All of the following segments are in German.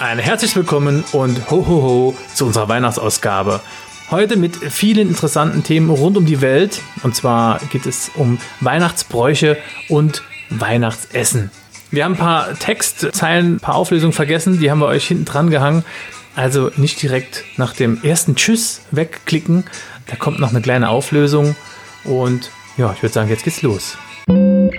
Ein herzlich willkommen und ho ho ho zu unserer Weihnachtsausgabe. Heute mit vielen interessanten Themen rund um die Welt. Und zwar geht es um Weihnachtsbräuche und Weihnachtsessen. Wir haben ein paar Textzeilen, ein paar Auflösungen vergessen, die haben wir euch hinten dran gehangen. Also nicht direkt nach dem ersten Tschüss wegklicken. Da kommt noch eine kleine Auflösung. Und ja, ich würde sagen, jetzt geht's los. Ho,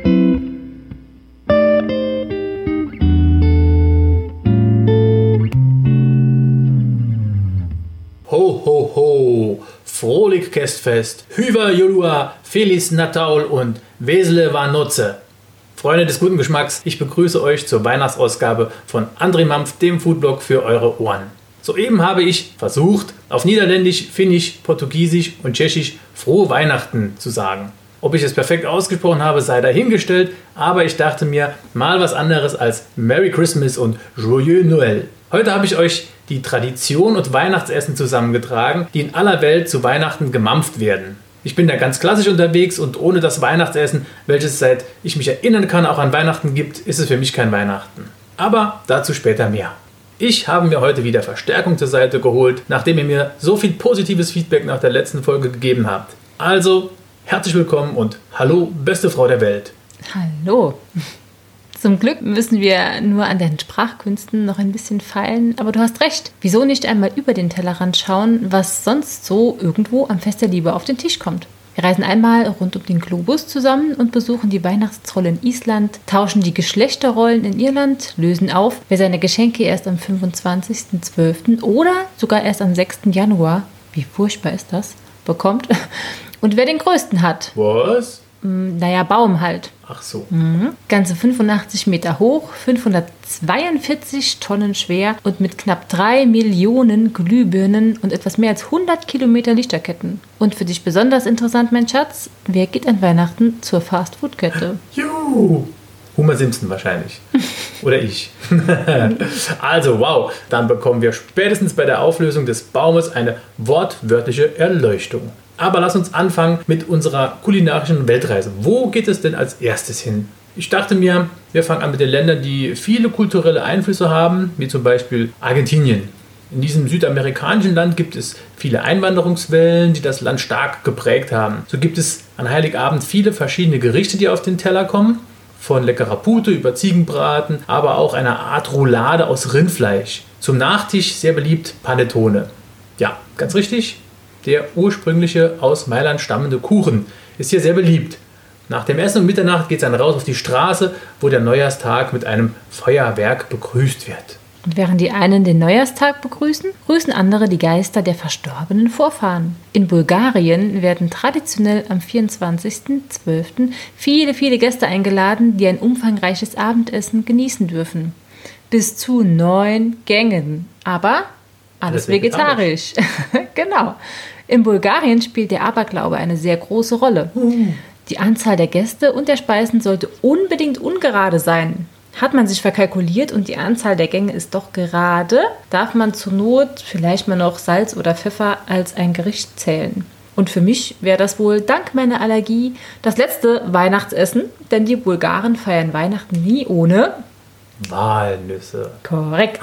Frohlich Kästfest, Hüver Jolua, Feliz Natal und Wesele war Nutze. Freunde des guten Geschmacks, ich begrüße euch zur Weihnachtsausgabe von André Mampf, dem Foodblog für eure Ohren. Soeben habe ich versucht, auf Niederländisch, Finnisch, Portugiesisch und Tschechisch frohe Weihnachten zu sagen. Ob ich es perfekt ausgesprochen habe, sei dahingestellt, aber ich dachte mir, mal was anderes als Merry Christmas und Joyeux Noël. Heute habe ich euch die Tradition und Weihnachtsessen zusammengetragen, die in aller Welt zu Weihnachten gemampft werden. Ich bin da ganz klassisch unterwegs und ohne das Weihnachtsessen, welches seit ich mich erinnern kann auch an Weihnachten gibt, ist es für mich kein Weihnachten. Aber dazu später mehr. Ich habe mir heute wieder Verstärkung zur Seite geholt, nachdem ihr mir so viel positives Feedback nach der letzten Folge gegeben habt. Also, herzlich willkommen und hallo, beste Frau der Welt. Hallo. Zum Glück müssen wir nur an den Sprachkünsten noch ein bisschen feilen, aber du hast recht. Wieso nicht einmal über den Tellerrand schauen, was sonst so irgendwo am Fest der Liebe auf den Tisch kommt? Wir reisen einmal rund um den Globus zusammen und besuchen die Weihnachtstrolle in Island, tauschen die Geschlechterrollen in Irland, lösen auf, wer seine Geschenke erst am 25.12. oder sogar erst am 6. Januar, wie furchtbar ist das, bekommt und wer den größten hat. Was? Hm, Naja, Baum halt. Ach so. Mhm. Ganze 85 Meter hoch, 542 Tonnen schwer und mit knapp 3 Millionen Glühbirnen und etwas mehr als 100 Kilometer Lichterketten. Und für dich besonders interessant, mein Schatz, wer geht an Weihnachten zur Fastfood-Kette? Juhu! Homer Simpson wahrscheinlich. Oder ich. also, wow. Dann bekommen wir spätestens bei der Auflösung des Baumes eine wortwörtliche Erleuchtung. Aber lass uns anfangen mit unserer kulinarischen Weltreise. Wo geht es denn als erstes hin? Ich dachte mir, wir fangen an mit den Ländern, die viele kulturelle Einflüsse haben, wie zum Beispiel Argentinien. In diesem südamerikanischen Land gibt es viele Einwanderungswellen, die das Land stark geprägt haben. So gibt es an Heiligabend viele verschiedene Gerichte, die auf den Teller kommen. Von leckerer Pute über Ziegenbraten, aber auch eine Art Roulade aus Rindfleisch. Zum Nachtisch sehr beliebt Panettone. Ja, ganz richtig. Der ursprüngliche aus Mailand stammende Kuchen ist hier sehr beliebt. Nach dem Essen um Mitternacht geht es dann raus auf die Straße, wo der Neujahrstag mit einem Feuerwerk begrüßt wird. Und während die einen den Neujahrstag begrüßen, grüßen andere die Geister der verstorbenen Vorfahren. In Bulgarien werden traditionell am 24.12. viele, viele Gäste eingeladen, die ein umfangreiches Abendessen genießen dürfen. Bis zu neun Gängen. Aber alles vegetarisch. genau. In Bulgarien spielt der Aberglaube eine sehr große Rolle. Die Anzahl der Gäste und der Speisen sollte unbedingt ungerade sein. Hat man sich verkalkuliert und die Anzahl der Gänge ist doch gerade, darf man zur Not vielleicht mal noch Salz oder Pfeffer als ein Gericht zählen. Und für mich wäre das wohl dank meiner Allergie das letzte Weihnachtsessen, denn die Bulgaren feiern Weihnachten nie ohne. Walnüsse. Korrekt.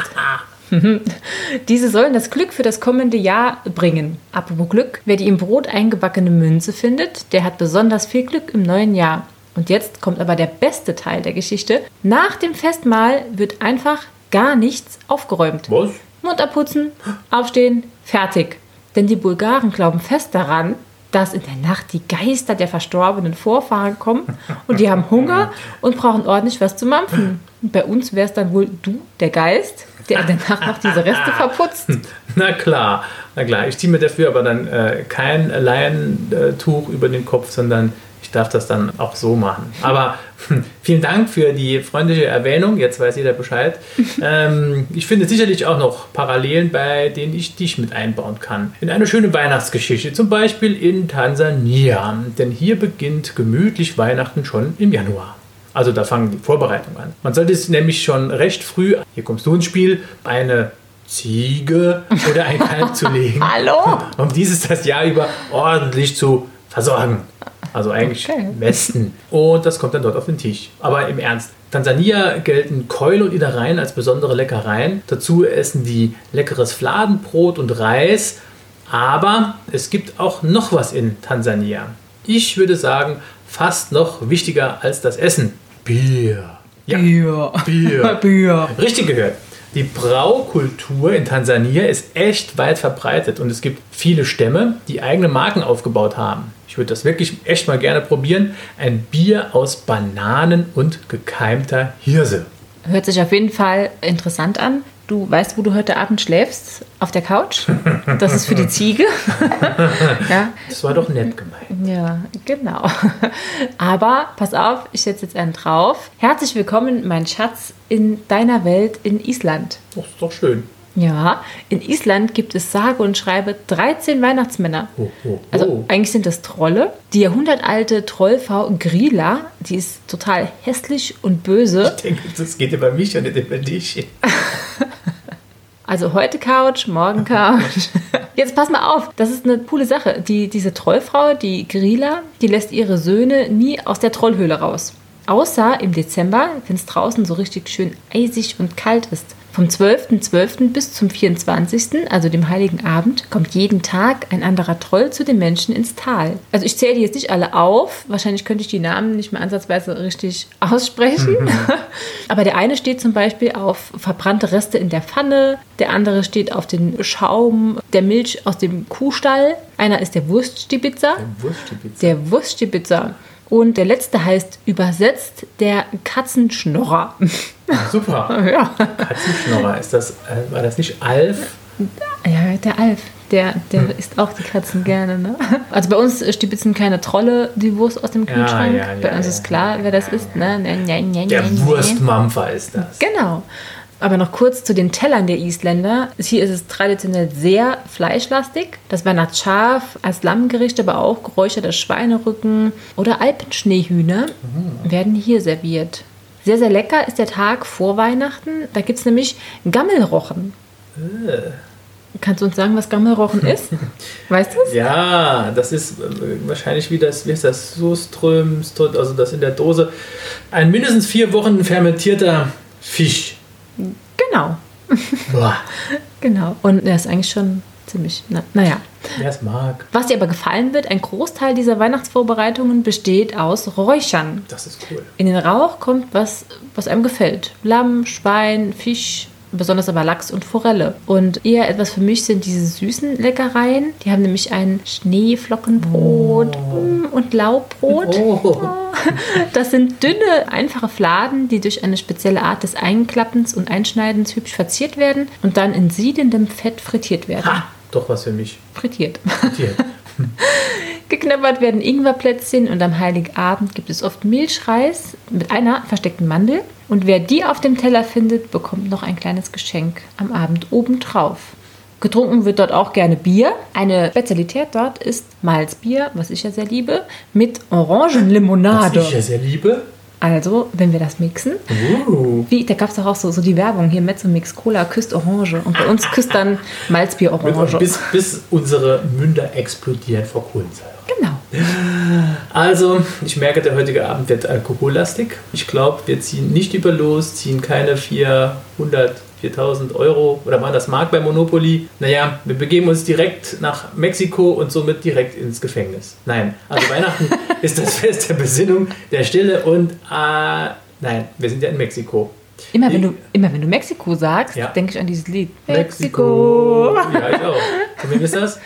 Diese sollen das Glück für das kommende Jahr bringen. Apropos Glück, wer die im Brot eingebackene Münze findet, der hat besonders viel Glück im neuen Jahr. Und jetzt kommt aber der beste Teil der Geschichte. Nach dem Festmahl wird einfach gar nichts aufgeräumt. Was? Mund abputzen, aufstehen, fertig. Denn die Bulgaren glauben fest daran, dass in der Nacht die Geister der verstorbenen Vorfahren kommen und die haben Hunger und brauchen ordentlich was zu mampfen. Bei uns wäre es dann wohl du, der Geist, der Nacht noch diese Reste verputzt. Na klar, na klar. Ich ziehe mir dafür aber dann äh, kein Leintuch über den Kopf, sondern ich darf das dann auch so machen. Aber hm, vielen Dank für die freundliche Erwähnung. Jetzt weiß jeder Bescheid. ähm, ich finde sicherlich auch noch Parallelen, bei denen ich dich mit einbauen kann. In eine schöne Weihnachtsgeschichte, zum Beispiel in Tansania. Denn hier beginnt gemütlich Weihnachten schon im Januar. Also da fangen die Vorbereitungen an. Man sollte es nämlich schon recht früh, hier kommst du ins Spiel, eine Ziege oder ein Kalb zu legen, Hallo? um dieses das Jahr über ordentlich zu versorgen. Also eigentlich Okay. Westen. Und das kommt dann dort auf den Tisch. Aber im Ernst. Tansania gelten Keule und Innereien als besondere Leckereien. Dazu essen die leckeres Fladenbrot und Reis. Aber es gibt auch noch was in Tansania. Ich würde sagen, fast noch wichtiger als das Essen. Bier. Ja, Bier. Bier. Bier. Richtig gehört. Die Braukultur in Tansania ist echt weit verbreitet und es gibt viele Stämme, die eigene Marken aufgebaut haben. Ich würde das wirklich echt mal gerne probieren. Ein Bier aus Bananen und gekeimter Hirse. Hört sich auf jeden Fall interessant an. Du weißt, wo du heute Abend schläfst? Auf der Couch? Das ist für die Ziege. ja, Das war doch nett gemeint. ja, genau. Aber pass auf, ich setze jetzt einen drauf. Herzlich willkommen, mein Schatz, in deiner Welt in Island. Das ist doch schön. Ja, in Island gibt es sage und schreibe 13 Weihnachtsmänner. Oh, oh, Also oh. eigentlich sind das Trolle. Die jahrhundertalte Trollfrau Grilla, die ist total hässlich und böse. Ich denke, das geht über mich und nicht über dich. Also heute Couch, morgen Couch. Jetzt pass mal auf, das ist eine coole Sache. Die, diese Trollfrau, die Grilla, die lässt ihre Söhne nie aus der Trollhöhle raus. Außer im Dezember, wenn es draußen so richtig schön eisig und kalt ist. Vom 12.12. bis zum 24., also dem Heiligen Abend, kommt jeden Tag ein anderer Troll zu den Menschen ins Tal. Also ich zähle die jetzt nicht alle auf. Wahrscheinlich könnte ich die Namen nicht mehr ansatzweise richtig aussprechen. Aber der eine steht zum Beispiel auf verbrannte Reste in der Pfanne, der andere steht auf den Schaum der Milch aus dem Kuhstall, einer ist der Wurststibitzer, Wurststibitz. der Wurststibitzer und der letzte heißt übersetzt der Katzenschnorrer. Super. ja. Katzenschnorrer. Ist das, äh, war das nicht Alf? ja, der Alf. Der, der Hm. isst auch die Katzen gerne, ne? Also bei uns stibitzen keine Trolle die Wurst aus dem Ja, Kühlschrank. ja, bei ja, uns ja, ist klar, wer das ist, ne? Der. Wurstmampfer ist das. Genau. Aber noch kurz zu den Tellern der Isländer. Hier ist es traditionell sehr fleischlastig. Das Weihnachtsschaf als Lammgericht, aber auch geräucherter Schweinerücken oder Alpenschneehühner werden hier serviert. Sehr, sehr lecker ist der Tag vor Weihnachten. Da gibt es nämlich Gammelrochen. Kannst du uns sagen, was Gammelrochen ist? Weißt du es? Ja, das ist äh, wahrscheinlich wie das, wie ist das, Soström, Ström, also das in der Dose. Ein mindestens vier Wochen fermentierter Fisch. Genau. Boah, Genau. Und der ist eigentlich schon ziemlich, na, naja. wer es mag, Was dir aber gefallen wird, ein Großteil dieser Weihnachtsvorbereitungen besteht aus Räuchern. das ist cool. In den Rauch kommt was, was einem gefällt. Lamm, Schwein, Fisch, besonders aber Lachs und Forelle. Und eher etwas für mich sind diese süßen Leckereien. Die haben nämlich ein Schneeflockenbrot mm, und Laubbrot. Oh, Das sind dünne, einfache Fladen, die durch eine spezielle Art des Einklappens und Einschneidens hübsch verziert werden und dann in siedendem Fett frittiert werden. ha, doch was für mich. Frittiert. Hier. Geknabbert werden Ingwerplätzchen und am Heiligabend gibt es oft Milchreis mit einer versteckten Mandel. Und wer die auf dem Teller findet, bekommt noch ein kleines Geschenk am Abend obendrauf. Getrunken wird dort auch gerne Bier. Eine Spezialität dort ist Malzbier, was ich ja sehr liebe, mit Was Orangenlimonade. ich ja sehr liebe. Also, wenn wir das mixen, Uh, wie, da gab es doch auch so, so die Werbung hier, Mezzo-Mix, Cola küsst Orange. Und bei uns küsst dann Malzbier Orange. bis, bis unsere Münder explodieren vor Kohlensäure. Genau. Also, ich merke, der heutige Abend wird alkohollastig. Ich glaube, wir ziehen nicht über los, ziehen keine 400, 4000 Euro oder waren das Mark bei Monopoly. Naja, wir begeben uns direkt nach Mexiko und somit direkt ins Gefängnis. Nein, also Weihnachten ist das Fest der Besinnung, der Stille und, äh, nein, wir sind ja in Mexiko. Immer wenn, du, immer wenn du Mexiko sagst, Ja. denke ich an dieses Lied. Mexiko. Ja, ich auch. Und wem ist das?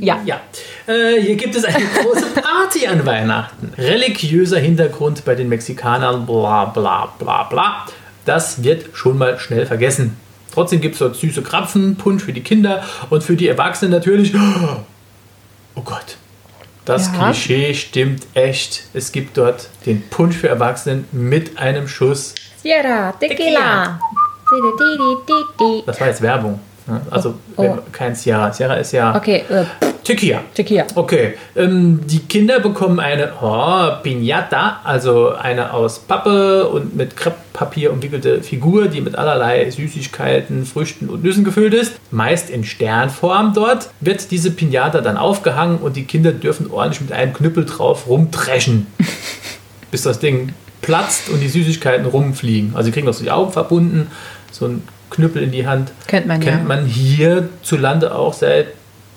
Ja. Ja, äh, hier gibt es eine große Party an Weihnachten. Religiöser Hintergrund bei den Mexikanern, bla bla bla bla. Das wird schon mal schnell vergessen. Trotzdem gibt es dort süße Krapfen, Punsch für die Kinder und für die Erwachsenen natürlich. Oh Gott, das Ja. Klischee stimmt echt. Es gibt dort den Punsch für Erwachsenen mit einem Schuss. Sierra, Tequila. Di-di-di-di-di-di. Das war jetzt Werbung. Also Oh. kein Sierra. Sierra ist ja Okay, äh, Tequila. Tequila. Okay, ähm, die Kinder bekommen eine oh, Piñata, also eine aus Pappe und mit Krepppapier umwickelte Figur, die mit allerlei Süßigkeiten, Früchten und Nüssen gefüllt ist. Meist in Sternform dort wird diese Piñata dann aufgehangen und die Kinder dürfen ordentlich mit einem Knüppel drauf rumtreschen, bis das Ding platzt und die Süßigkeiten rumfliegen. Also sie kriegen auch so die Augen verbunden, so ein Knüppel in die Hand. Kennt man ja. Kennt man hierzulande auch seit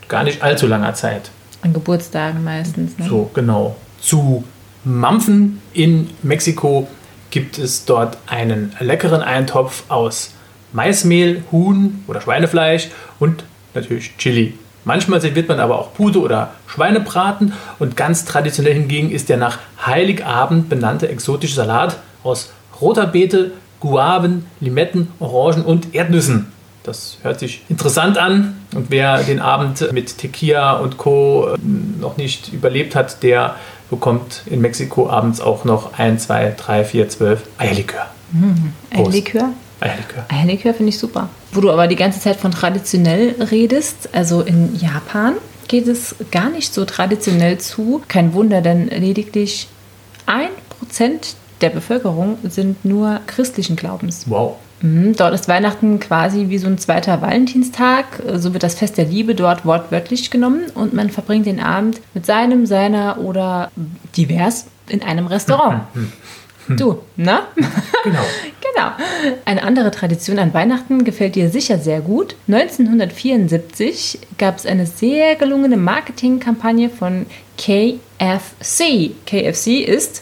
gar nicht allzu langer Zeit. an Geburtstagen meistens. Ne? So, genau. Zu Mampfen in Mexiko gibt es dort einen leckeren Eintopf aus Maismehl, Huhn oder Schweinefleisch und natürlich Chili. Manchmal serviert man aber auch Pute oder Schweinebraten und ganz traditionell hingegen ist der nach Heiligabend benannte exotische Salat aus roter Beete, Guaven, Limetten, Orangen und Erdnüssen. Das hört sich interessant an und wer den Abend mit Tequila und Co. noch nicht überlebt hat, der bekommt in Mexiko abends auch noch 1, 2, 3, 4, 12 Eierlikör. Ein Prost. Likör. Eierlikör. Eierlikör finde ich super. Wo du aber die ganze Zeit von traditionell redest, also in Japan geht es gar nicht so traditionell zu. Kein Wunder, denn lediglich ein Prozent der Bevölkerung sind nur christlichen Glaubens. Wow. Mhm, Dort ist Weihnachten quasi wie so ein zweiter Valentinstag. So wird das Fest der Liebe dort wortwörtlich genommen und man verbringt den Abend mit seinem, seiner oder divers in einem Restaurant. Du, ne? Genau. Genau. Eine andere Tradition an Weihnachten gefällt dir sicher sehr gut. 1974 gab es eine sehr gelungene Marketingkampagne von KFC. KFC ist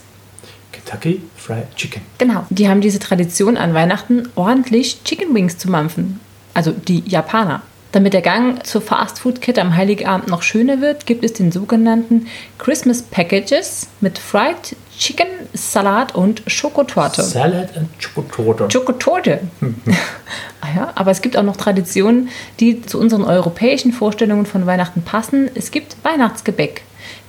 Kentucky Fried Chicken. Genau. Die haben diese Tradition an Weihnachten ordentlich Chicken Wings zu mampfen. Also die Japaner. Damit der Gang zur Fastfood-Kette am Heiligabend noch schöner wird, gibt es den sogenannten Christmas Packages mit Fried Chicken, Salat und Schokotorte. Salad and Schokotorte. Schokotorte. ah ja, aber es gibt auch noch Traditionen, die zu unseren europäischen Vorstellungen von Weihnachten passen. Es gibt Weihnachtsgebäck.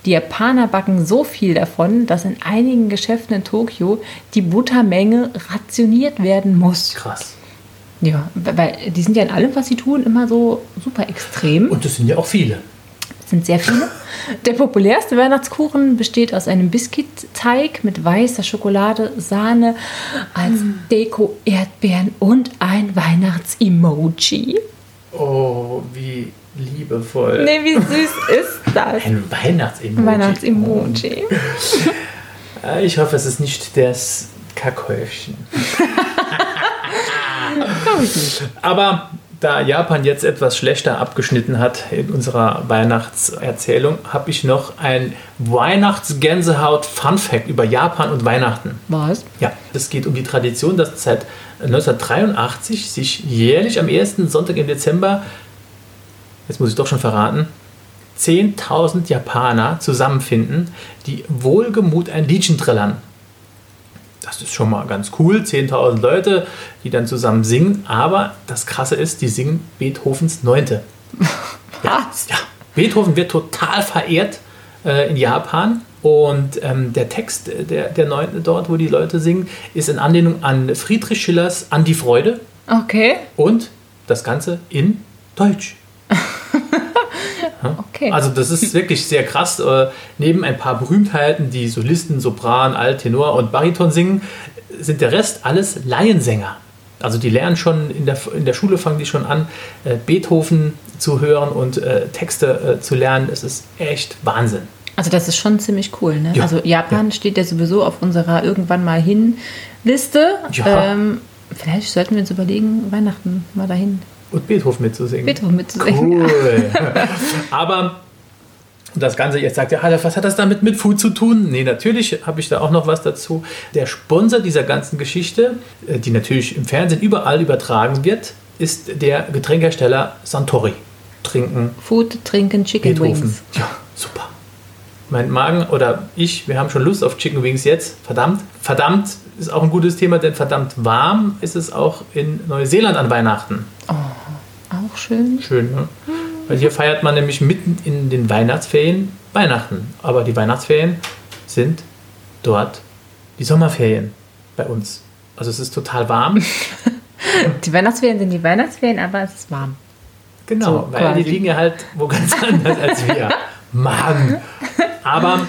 Die Japaner backen so viel davon, dass in einigen Geschäften in Tokio die Buttermenge rationiert werden muss. Krass. Ja, weil die sind ja in allem, was sie tun, immer so super extrem. Und das sind ja auch viele. Es sind sehr viele. Der populärste Weihnachtskuchen besteht aus einem Biskuitteig mit weißer Schokolade, Sahne, als Deko Erdbeeren und ein Weihnachtsemoji. Oh, wie liebevoll. Nee, wie süß ist das? Ein Weihnachtsemoji. Weihnachtsemoji. Äh, Ich hoffe, es ist nicht das Kackhäufchen. Glaube ich nicht. Aber da Japan jetzt etwas schlechter abgeschnitten hat in unserer Weihnachtserzählung, habe ich noch ein Weihnachtsgänsehaut-Fun-Fact über Japan und Weihnachten. Was? Ja, es geht um die Tradition, dass seit 1983 sich jährlich am ersten Sonntag im Dezember, jetzt muss ich doch schon verraten, 10.000 Japaner zusammenfinden, die wohlgemut ein Liedchen trällern. Das ist schon mal ganz cool, 10.000 Leute, die dann zusammen singen, aber das Krasse ist, die singen Beethovens Neunte. Was? Ja, Beethoven wird total verehrt äh, in Japan. Und ähm, der Text der, der Neunten dort, wo die Leute singen, ist in Anlehnung an Friedrich Schillers An die Freude Okay. und das Ganze in Deutsch. Okay. Also das ist wirklich sehr krass. Äh, neben ein paar Berühmtheiten, die Solisten, Sopran, Alt, Tenor und Bariton singen, sind der Rest alles Laiensänger. Also die lernen schon in der, in der Schule, fangen die schon an, äh, Beethoven zu hören und äh, Texte äh, zu lernen. Es ist echt Wahnsinn. Also das ist schon ziemlich cool, ne? Ja. Also Japan steht ja sowieso auf unserer irgendwann mal hin Liste. Ja. Ähm, vielleicht sollten wir uns überlegen, Weihnachten mal dahin Und Beethoven mitzusingen. Beethoven mitzusingen. Cool. Aber das Ganze, jetzt sagt ihr, ah, was hat das damit mit Food zu tun? Nee, natürlich habe ich da auch noch was dazu. Der Sponsor dieser ganzen Geschichte, äh, die natürlich im Fernsehen überall übertragen wird, ist der Getränkehersteller Santori. Trinken Food, trinken, Chicken Beethoven. Wings. Ja, super. Mein Magen oder ich, wir haben schon Lust auf Chicken Wings jetzt. Verdammt. Verdammt ist auch ein gutes Thema, denn verdammt warm ist es auch in Neuseeland an Weihnachten. Auch schön. Schön, ne? Weil hier feiert man nämlich mitten in den Weihnachtsferien Weihnachten. Aber die Weihnachtsferien sind dort die Sommerferien bei uns. Also es ist total warm. Die Weihnachtsferien sind die Weihnachtsferien, aber es ist warm. Genau, So weil quasi. die liegen ja halt wo ganz anders als wir. Mann! Aber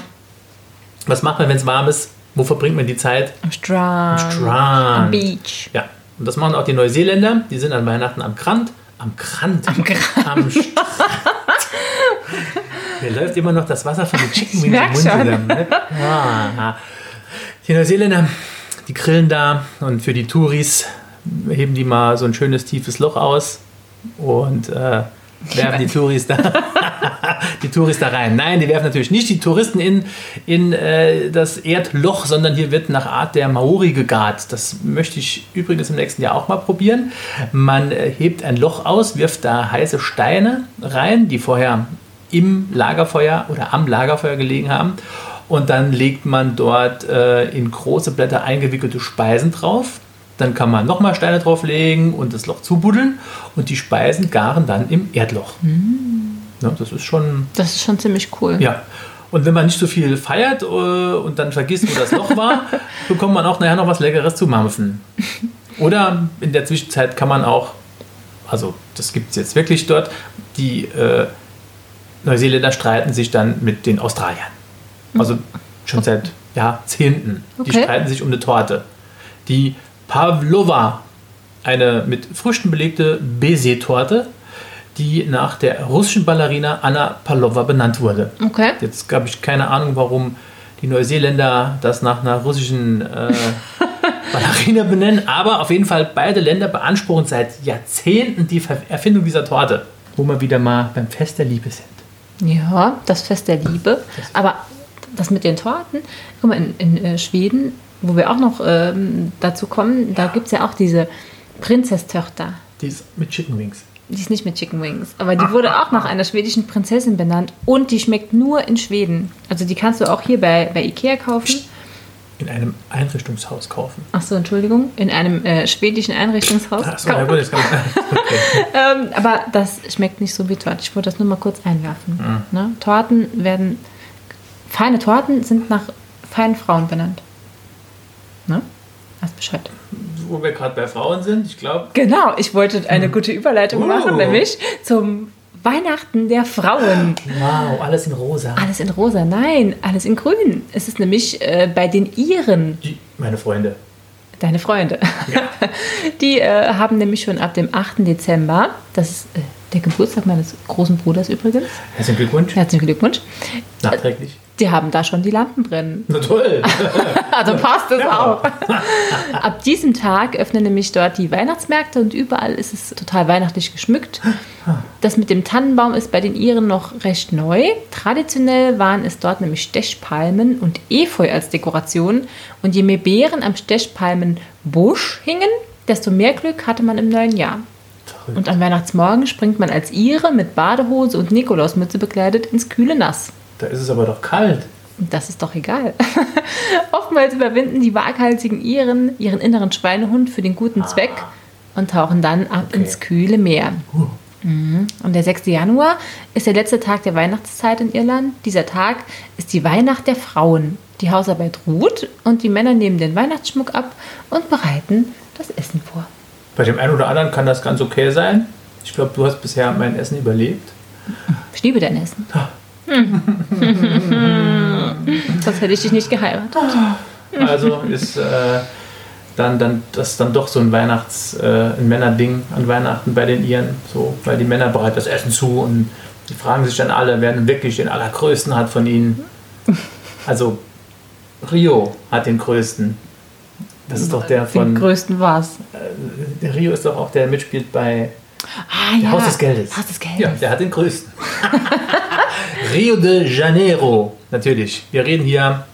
was macht man, wenn es warm ist? Wo verbringt man die Zeit? Am Strand. Strand. Am Beach. Ja, und das machen auch die Neuseeländer. Die sind an Weihnachten am Krant. Am Krant. Am Krant. Am Strand. Mir läuft immer noch das Wasser von den Chicken Wings im Mund zusammen. Ne? Ah, die Neuseeländer, die grillen da und für die Touris heben die mal so ein schönes tiefes Loch aus und äh, werfen die Touris da, die Touris da rein. Nein, die werfen natürlich nicht die Touristen in, in äh, das Erdloch, sondern hier wird nach Art der Maori gegart. Das möchte ich übrigens im nächsten Jahr auch mal probieren. Man äh, hebt ein Loch aus, wirft da heiße Steine rein, die vorher im Lagerfeuer oder am Lagerfeuer gelegen haben. Und dann legt man dort äh, in große Blätter eingewickelte Speisen drauf. Dann kann man nochmal Steine drauflegen und das Loch zubuddeln. Und die Speisen garen dann im Erdloch. Ja, das ist schon, Das ist schon ziemlich cool. ja. Und wenn man nicht so viel feiert äh, und dann vergisst, wo das Loch war, bekommt man auch nachher noch was Leckeres zu mampfen. Oder in der Zwischenzeit kann man auch, also das gibt es jetzt wirklich dort, die äh, Neuseeländer streiten sich dann mit den Australiern. Also schon seit Jahrzehnten. Die Okay. streiten sich um eine Torte. Die Pavlova, eine mit Früchten belegte Baiser-Torte, die nach der russischen Ballerina Anna Pavlova benannt wurde. Okay. Jetzt habe ich keine Ahnung, warum die Neuseeländer das nach einer russischen äh, Ballerina benennen, aber auf jeden Fall beide Länder beanspruchen seit Jahrzehnten die Erfindung dieser Torte, wo wir wieder mal beim Fest der Liebe sind. Ja, das Fest der Liebe. Aber das mit den Torten, guck mal, in, in äh, Schweden, wo wir auch noch ähm, dazu kommen, da gibt es ja auch diese Prinzesstochter. Die ist mit Chicken Wings. Die ist nicht mit Chicken Wings, aber die wurde auch nach einer schwedischen Prinzessin benannt und die schmeckt nur in Schweden. Also die kannst du auch hier bei, bei Ikea kaufen. In einem Einrichtungshaus kaufen. Ach so, Entschuldigung, in einem äh, schwedischen Einrichtungshaus. Achso, ja gut, jetzt kann ich, okay. Ähm, aber das schmeckt nicht so wie Torte. Ich wollte das nur mal kurz einwerfen. Ne? Torten werden. Feine Torten sind nach feinen Frauen benannt. Ne? Hast Bescheid. Wo wir gerade bei Frauen sind, ich glaube, Genau, ich wollte eine gute Überleitung Oh. machen, nämlich zum Weihnachten der Frauen. wow, alles in rosa. Alles in rosa, nein, alles in grün. Es ist nämlich äh, bei den Iren, Die, meine Freunde. deine Freunde, die äh, haben nämlich schon ab dem 8. Dezember, das ist äh, der Geburtstag meines großen Bruders übrigens, Herzlichen Glückwunsch. herzlichen Glückwunsch, Nachträglich. Die haben da schon die Lampen brennen. Na toll. Also passt es Ja. auch. Ab diesem Tag öffnen nämlich dort die Weihnachtsmärkte und überall ist es total weihnachtlich geschmückt. Das mit dem Tannenbaum ist bei den Iren noch recht neu. Traditionell waren es dort nämlich Stechpalmen und Efeu als Dekoration. Und je mehr Beeren am Stechpalmenbusch hingen, desto mehr Glück hatte man im neuen Jahr. Und am Weihnachtsmorgen springt man als Ire mit Badehose und Nikolausmütze bekleidet ins kühle Nass. Da ist es aber doch kalt. Das ist doch egal. Oftmals überwinden die waghalsigen Iren ihren inneren Schweinehund für den guten Zweck und tauchen dann ab Okay. ins kühle Meer. Mhm. Und der 6. Januar ist der letzte Tag der Weihnachtszeit in Irland. Dieser Tag ist die Weihnacht der Frauen. Die Hausarbeit ruht und die Männer nehmen den Weihnachtsschmuck ab und bereiten das Essen vor. Bei dem einen oder anderen kann das ganz okay sein. Ich glaube, du hast bisher mein Essen überlebt. Ich liebe dein Essen. Sonst hätte ich dich nicht geheiratet. Also ist äh, dann, dann das dann doch so ein Weihnachts-, äh, ein Männerding an Weihnachten bei den Iren. So, weil die Männer bereiten das Essen zu und die fragen sich dann alle, wer denn wirklich den allergrößten hat von ihnen. Also Rio hat den größten. Das ist doch der Den von. größten war's. Der Rio ist doch auch der mitspielt bei Ah, ja. Haus des Geldes. Haus des Geldes. Ja, der hat den größten. Rio de Janeiro, natürlich. Wir reden hier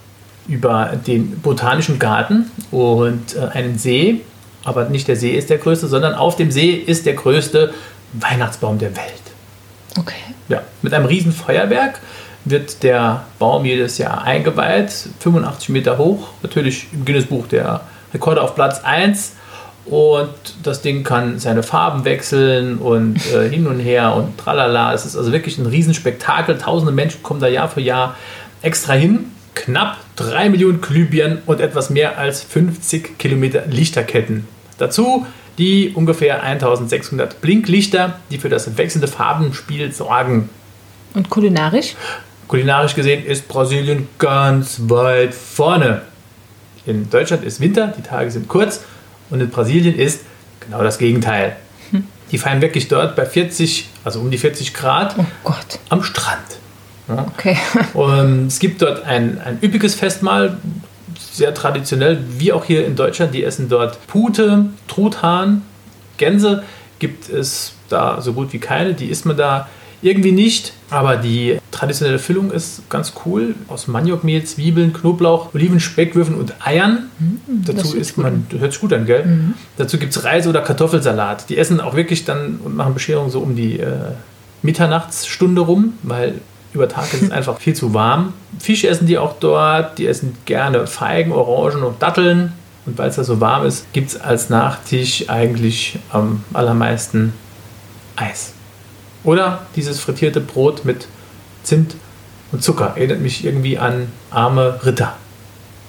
über den Botanischen Garten und äh, einen See. Aber nicht der See ist der größte, sondern auf dem See ist der größte Weihnachtsbaum der Welt. Okay. Ja, mit einem riesen Feuerwerk wird der Baum jedes Jahr eingeweiht, 85 Meter hoch, natürlich im Guinness-Buch der Rekorde auf Platz 1. Und das Ding kann seine Farben wechseln und äh, hin und her und tralala. Es ist also wirklich ein Riesenspektakel. Tausende Menschen kommen da Jahr für Jahr extra hin. Knapp 3 Millionen Glühbirnen und etwas mehr als 50 Kilometer Lichterketten. Dazu die ungefähr 1600 Blinklichter, die für das wechselnde Farbenspiel sorgen. Und kulinarisch? Kulinarisch gesehen ist Brasilien ganz weit vorne. In Deutschland ist Winter, die Tage sind kurz und in Brasilien ist genau das Gegenteil. Hm. Die feiern wirklich dort bei 40, also um die 40 Grad oh am Strand. Ja. Okay. Und es gibt dort ein, ein üppiges Festmahl, sehr traditionell, wie auch hier in Deutschland. Die essen dort Pute, Truthahn, Gänse gibt es da so gut wie keine. Die isst man da irgendwie nicht. Aber die traditionelle Füllung ist ganz cool. Aus Maniokmehl, Zwiebeln, Knoblauch, Oliven, Speckwürfeln und Eiern. Mhm, Dazu isst man, das hört sich gut an, gell? Mhm. Dazu gibt es Reis- oder Kartoffelsalat. Die essen auch wirklich dann und machen Bescherung so um die äh, Mitternachtsstunde rum, weil über Tag ist es einfach viel zu warm. Fisch essen die auch dort. Die essen gerne Feigen, Orangen und Datteln. Und weil es da so warm ist, gibt es als Nachtisch eigentlich am allermeisten Eis. Oder dieses frittierte Brot mit Zimt und Zucker. Erinnert mich irgendwie an arme Ritter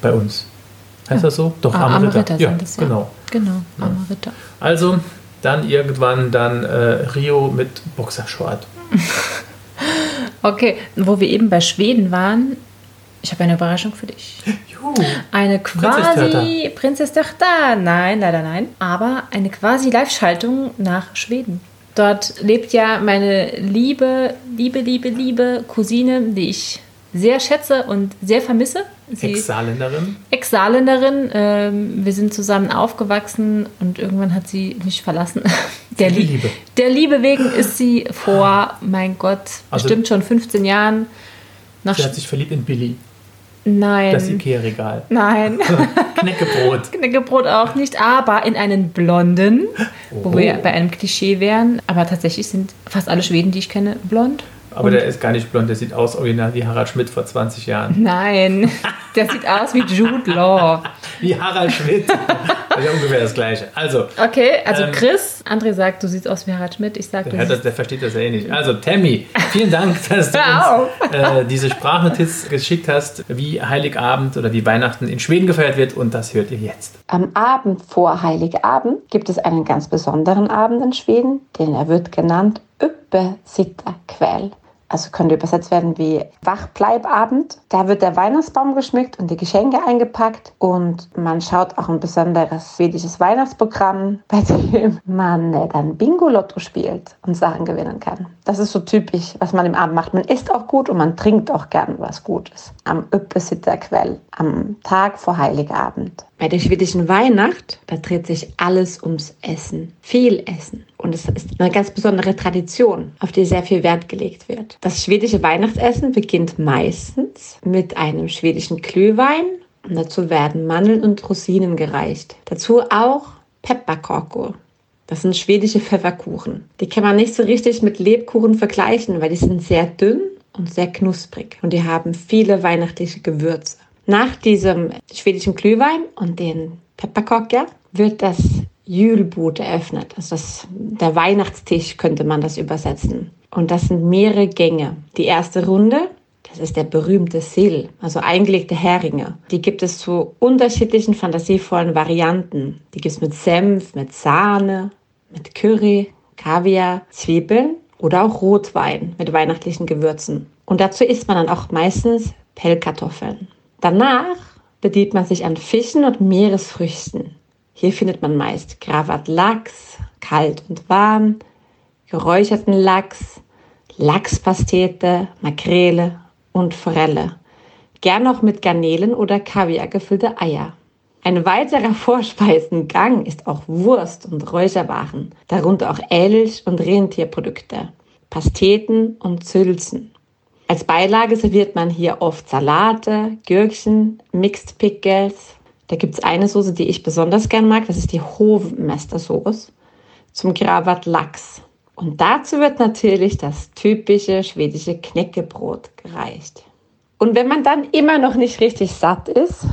bei uns. Heißt ja. das so? Doch, ah, arme, arme, Ritter. Ritter ja, das, ja, genau. Genau, arme. Ritter. Also dann irgendwann dann äh, Rio mit Boxershort. okay, wo wir eben bei Schweden waren, ich habe eine Überraschung für dich. Juhu. Eine quasi Prinzesstochter. Nein, leider nein. Aber eine quasi Live-Schaltung nach Schweden. Dort lebt ja meine liebe, liebe, liebe, liebe Cousine, die ich sehr schätze und sehr vermisse. Ex-Saarländerin? Ex-Saarländerin. Ähm, wir sind zusammen aufgewachsen und irgendwann hat sie mich verlassen. Der Liebe. Der Liebe wegen ist sie vor, mein Gott, also, bestimmt schon 15 Jahren nach. Sie hat sich verliebt in Billy. Nein. Das Ikea-Regal. Nein. Knäckebrot. Knäckebrot auch nicht, aber in einen blonden, oh. wo wir bei einem Klischee wären. Aber tatsächlich sind fast alle Schweden, die ich kenne, blond. Aber der ist gar nicht blond, der sieht aus original wie Harald Schmidt vor 20 Jahren. Nein, der sieht aus wie Jude Law. wie Harald Schmidt. Das ist ja ungefähr das Gleiche. Also, okay, also ähm, Chris, André sagt, du siehst aus wie Harald Schmidt. Ich sage, der, das, der versteht das ja eh nicht. Also, Tammy, vielen Dank, dass du uns äh, diese Sprachnotiz geschickt hast, wie Heiligabend oder wie Weihnachten in Schweden gefeiert wird. Und das hört ihr jetzt. Am Abend vor Heiligabend gibt es einen ganz besonderen Abend in Schweden, den er wird genannt Uppesittarkväll also könnte übersetzt werden wie Wachbleibabend. Da wird der Weihnachtsbaum geschmückt und die Geschenke eingepackt und man schaut auch ein besonderes schwedisches Weihnachtsprogramm, bei dem man dann Bingo-Lotto spielt und Sachen gewinnen kann. Das ist so typisch, was man im Abend macht. Man isst auch gut und man trinkt auch gern was Gutes. Am Uppesitterquell, am Tag vor Heiligabend. Bei der schwedischen Weihnacht, da dreht sich alles ums Essen. Viel Essen. Und es ist eine ganz besondere Tradition, auf die sehr viel Wert gelegt wird. Das schwedische Weihnachtsessen beginnt meistens mit einem schwedischen Glühwein. Und dazu werden Mandeln und Rosinen gereicht. Dazu auch Pepparkakor. Das sind schwedische Pfefferkuchen. Die kann man nicht so richtig mit Lebkuchen vergleichen, weil die sind sehr dünn und sehr knusprig. Und die haben viele weihnachtliche Gewürze. Nach diesem schwedischen Glühwein und den Pepperkorker wird das Julbut eröffnet. Also das, der Weihnachtstisch könnte man das übersetzen. Und das sind mehrere Gänge. Die erste Runde, das ist der berühmte Sill, also eingelegte Heringe. Die gibt es zu unterschiedlichen fantasievollen Varianten. Die gibt es mit Senf, mit Sahne, mit Curry, Kaviar, Zwiebeln oder auch Rotwein mit weihnachtlichen Gewürzen. Und dazu isst man dann auch meistens Pellkartoffeln. Danach bedient man sich an Fischen und Meeresfrüchten. Hier findet man meist Gravat Lachs, kalt und warm, geräucherten Lachs, Lachspastete, Makrele und Forelle. Gern auch mit Garnelen oder Kaviar gefüllte Eier. Ein weiterer Vorspeisengang ist auch Wurst und Räucherwaren, darunter auch Elch- und Rentierprodukte, Pasteten und Sülzen. Als Beilage serviert man hier oft Salate, Gürkchen, Mixed Pickles. Da gibt es eine Soße, die ich besonders gern mag. Das ist die Hovmester-Sauce zum Gravat Lachs. Und dazu wird natürlich das typische schwedische Knäckebrot gereicht. Und wenn man dann immer noch nicht richtig satt ist,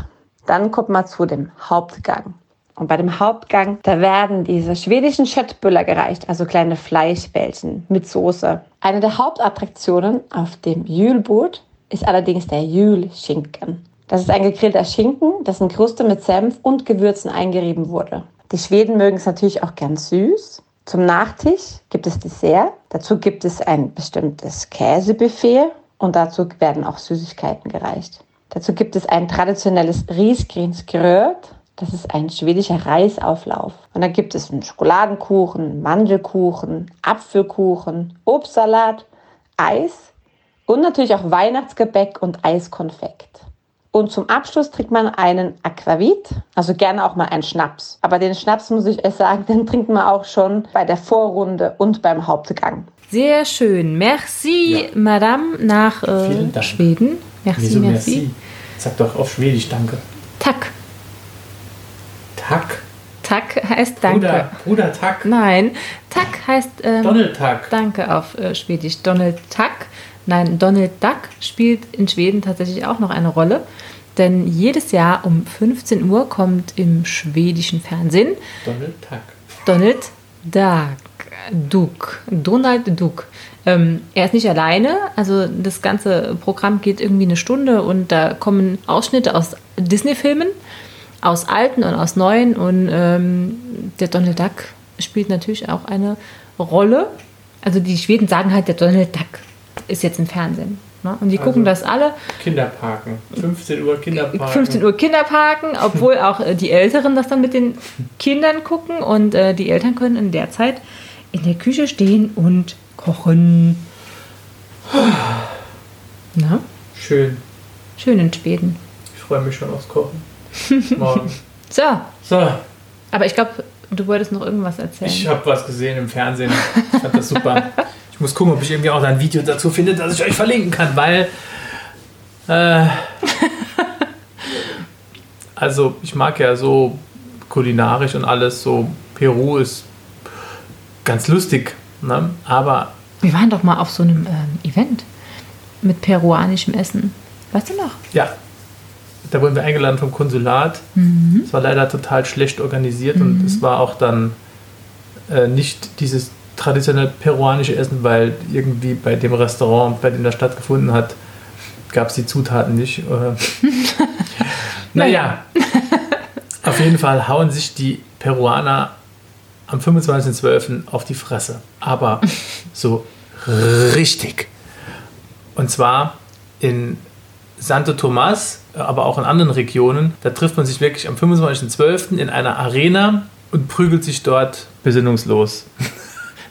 dann kommt man zu dem Hauptgang. Und bei dem Hauptgang, da werden diese schwedischen Schöttbüller gereicht, also kleine Fleischbällchen mit Soße. Eine der Hauptattraktionen auf dem Jülboot ist allerdings der Jülschinken. Das ist ein gegrillter Schinken, dessen Kruste mit Senf und Gewürzen eingerieben wurde. Die Schweden mögen es natürlich auch gern süß. Zum Nachtisch gibt es Dessert. Dazu gibt es ein bestimmtes Käsebuffet und dazu werden auch Süßigkeiten gereicht. Dazu gibt es ein traditionelles Riesgrinsgröt. Das ist ein schwedischer Reisauflauf. Und dann gibt es einen Schokoladenkuchen, Mandelkuchen, Apfelkuchen, Obstsalat, Eis und natürlich auch Weihnachtsgebäck und Eiskonfekt. Und zum Abschluss trinkt man einen Aquavit, also gerne auch mal einen Schnaps. Aber den Schnaps, muss ich euch sagen, den trinkt man auch schon bei der Vorrunde und beim Hauptgang. Sehr schön. Merci, Ja. Madame, nach äh, Vielen Dank. Schweden. Merci, Wieso merci. merci? Sag doch auf Schwedisch Danke. Tack. Tack. Tack heißt Danke. Bruder, Bruder Tack. Nein, Tack heißt ähm, Donald Tack. Danke auf äh, Schwedisch. Donald Tuck. Nein, Donald Duck spielt in Schweden tatsächlich auch noch eine Rolle. Denn jedes Jahr um 15 Uhr kommt im schwedischen Fernsehen Donald Tack. Donald Duck. Duck. Donald Duck. Ähm, er ist nicht alleine, also das ganze Programm geht irgendwie eine Stunde und da kommen Ausschnitte aus Disney-Filmen, aus alten und aus neuen und ähm, der Donald Duck spielt natürlich auch eine Rolle. Also die Schweden sagen halt, der Donald Duck ist jetzt im Fernsehen. Ne? Und die gucken das alle. Kinderparken. 15 Uhr Kinderparken. 15 Uhr Kinderparken, obwohl auch äh, die Älteren das dann mit den Kindern gucken und äh, die Eltern können in der Zeit in der Küche stehen und kochen. Na, Schön. schön in Schweden. Ich freue mich schon aufs Kochen. Morgen. So, So, aber ich glaube, du wolltest noch irgendwas erzählen. ich habe was gesehen im Fernsehen. Ich fand das super. Ich muss gucken, ob ich irgendwie auch ein Video dazu finde, das ich euch verlinken kann, weil. Äh, also, ich mag ja so kulinarisch und alles. So, Peru ist ganz lustig. Ne? Aber Wir waren doch mal auf so einem ähm, Event mit peruanischem Essen. Weißt du noch? Ja, da wurden wir eingeladen vom Konsulat. Es war leider total schlecht organisiert und es war auch dann äh, nicht dieses traditionell peruanische Essen, weil irgendwie bei dem Restaurant, bei dem das stattgefunden hat, gab es die Zutaten nicht. Äh, naja, auf jeden Fall hauen sich die Peruaner am 25.12. auf die Fresse. Aber so richtig. Und zwar in Santo Tomas, aber auch in anderen Regionen. Da trifft man sich wirklich am 25.12. in einer Arena und prügelt sich dort besinnungslos.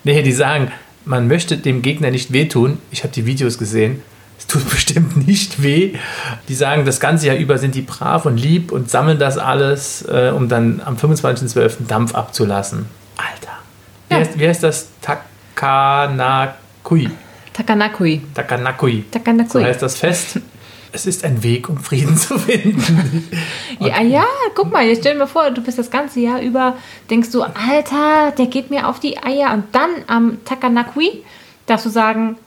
Nee, die sagen, man möchte dem Gegner nicht wehtun. Ich habe die Videos gesehen. Es tut bestimmt nicht weh. Die sagen, das ganze Jahr über sind die brav und lieb und sammeln das alles, äh, um dann am 25.12. Dampf abzulassen. Alter. Wie, Ja. heißt, wie heißt das? Takanakui. Takanakui. Takanakui. Takanakui. So heißt das Fest. Es ist ein Weg, um Frieden zu finden. Ja, ja, guck mal, jetzt stell dir mal vor, du bist das ganze Jahr über, denkst du, Alter, der geht mir auf die Eier und dann am Takanakui darfst du sagen,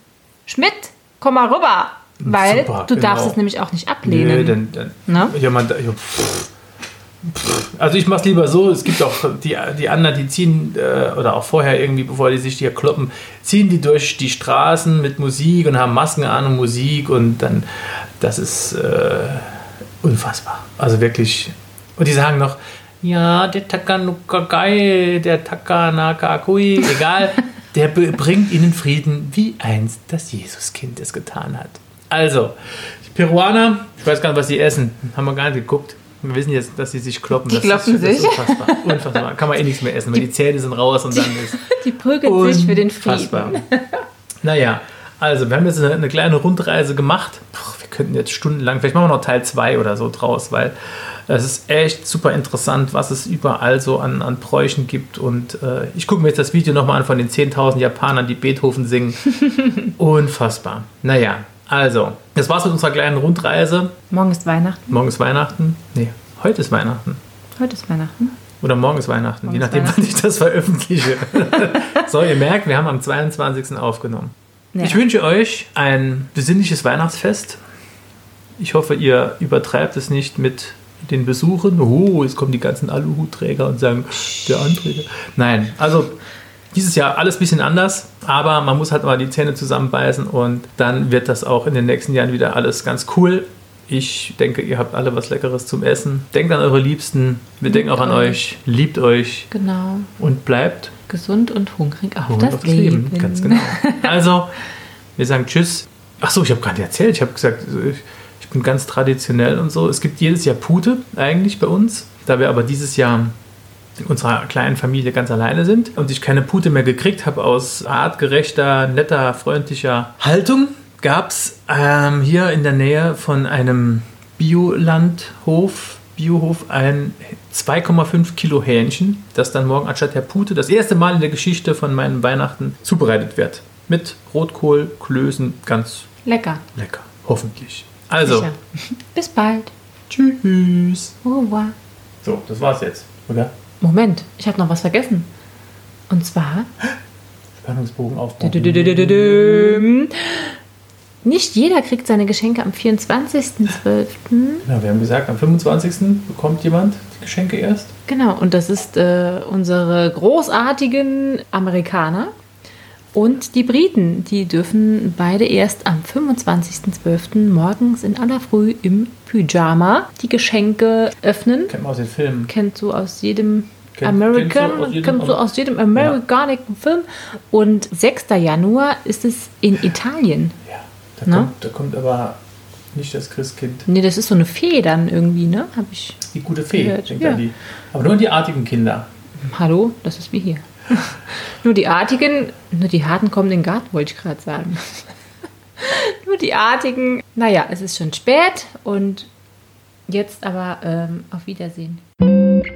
Schmidt, komm mal rüber, weil Super, du darfst genau. es nämlich auch nicht ablehnen. Nö, dann, dann Ne? ja, pff, pff. Also ich mach's lieber so, es gibt auch die, die anderen, die ziehen, äh, oder auch vorher irgendwie, bevor die sich hier kloppen, ziehen die durch die Straßen mit Musik und haben Masken an und Musik und dann, das ist äh, unfassbar. Also wirklich, und die sagen noch, ja, der Takanukagai, der Takanakakui, egal, der bringt ihnen Frieden, wie einst das Jesuskind es getan hat. Also, die Peruaner, ich weiß gar nicht, was sie essen, haben wir gar nicht geguckt. Wir wissen jetzt, dass sie sich kloppen. Die das kloppen ist, das ist sich. unfassbar. unfassbar. Kann man eh nichts mehr essen, weil die Zähne sind raus und dann ist Die prügeln sich für den Unfassbar. Frieden. Naja, also wir haben jetzt eine, eine kleine Rundreise gemacht. Puh, wir könnten jetzt stundenlang, vielleicht machen wir noch Teil 2 oder so draus, weil es ist echt super interessant, was es überall so an, an Bräuchen gibt. Und äh, ich gucke mir jetzt das Video nochmal an von den 10.000 Japanern, die Beethoven singen. Unfassbar. Naja, also, das war's mit unserer kleinen Rundreise. Morgen ist Weihnachten. Morgen ist Weihnachten. Nee, heute ist Weihnachten. Heute ist Weihnachten. Oder morgen ist Weihnachten, je Morgen ist nachdem, wann ich das veröffentliche. so, ihr merkt, wir haben am 22. aufgenommen. Ja. Ich wünsche euch ein besinnliches Weihnachtsfest. Ich hoffe, ihr übertreibt es nicht mit den Besuchen. Oh, jetzt kommen die ganzen Aluhutträger und sagen, der Anträger. Nein, also dieses Jahr alles ein bisschen anders, aber man muss halt mal die Zähne zusammenbeißen und dann wird das auch in den nächsten Jahren wieder alles ganz cool. Ich denke, ihr habt alle was Leckeres zum Essen. Denkt an eure Liebsten. Wir denken auch an euch. Liebt euch Genau. und bleibt Gesund und hungrig auf Und das, auf das Leben. Leben. Ganz genau. Also, wir sagen Tschüss. Ach so, ich habe gerade erzählt. Ich habe gesagt, ich, ich bin ganz traditionell und so. Es gibt jedes Jahr Pute eigentlich bei uns. Da wir aber dieses Jahr unserer kleinen Familie ganz alleine sind und ich keine Pute mehr gekriegt habe aus artgerechter, netter, freundlicher Haltung, gab es ähm, hier in der Nähe von einem Biolandhof, Biohof, ein 2,5 Kilo Hähnchen, das dann morgen anstatt der Pute das erste Mal in der Geschichte von meinen Weihnachten zubereitet wird. Mit Rotkohl, Klößen, ganz Lecker. lecker. Hoffentlich. Also, Sicher. Bis bald. tschüss. Au revoir. So, das war's jetzt, oder? Moment, ich habe noch was vergessen. Und zwar. Spannungsbogen aufbauen. Nicht jeder kriegt seine Geschenke am 24.12. Ja, wir haben gesagt, am 25. bekommt jemand die Geschenke erst. Genau, und das ist äh, unsere großartigen Amerikaner. Und die Briten, die dürfen beide erst am 25.12. morgens in aller Früh im Pyjama die Geschenke öffnen. Kennt man aus den Filmen. Kennt so aus jedem American, kennt so aus jedem kennt so Amer- aus jedem Amerikanischen Film. Und 6. Januar ist es in Italien. Ja, da, Na? kommt, da kommt aber nicht das Christkind. Nee, das ist so eine Fee dann irgendwie, ne? Hab ich. Die gute Fee, Gehört, denkt ja. an die. Aber nur die artigen Kinder. Hallo, das ist wie hier. nur die Artigen, nur die Harten kommen in den Garten, wollte ich gerade sagen. nur die Artigen. Naja, es ist schon spät und jetzt aber ähm, auf Wiedersehen. Musik